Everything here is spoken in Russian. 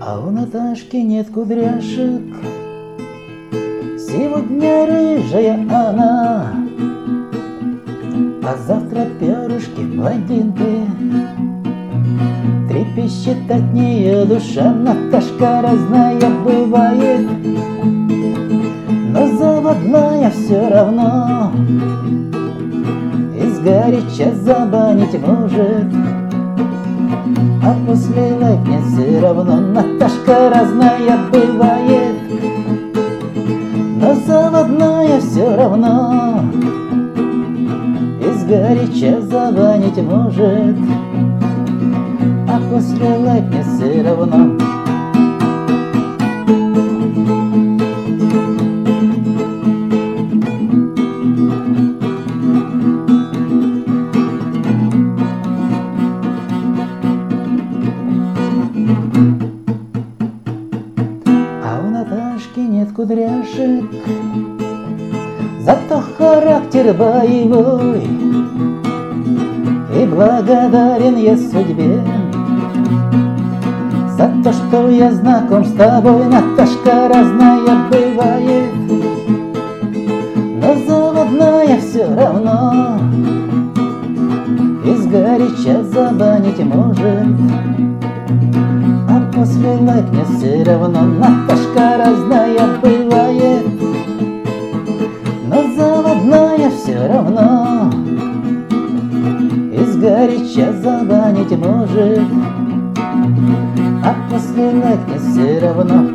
А у Наташки нет кудряшек. Сегодня рыжая она. А завтра перышки блондинки Трепещет от нее душа Наташка разная бывает. Но заводная все равно. Изгоряча забанить может а после лайкнет все равно Наташка разная бывает. Но заводная все равно Изгоряча забанить может. А после лайкнет все равно Наташки нет кудряшек. Зато характер боевой. И благодарен я судьбе. За то, что я знаком с тобой Наташка разная бывает. Но заводная все равно. Изгоряча забанить может после лайкнет все равно Наташка разная бывает. Но заводная все равно. Изгоряча забанить может. А после лайкнет все равно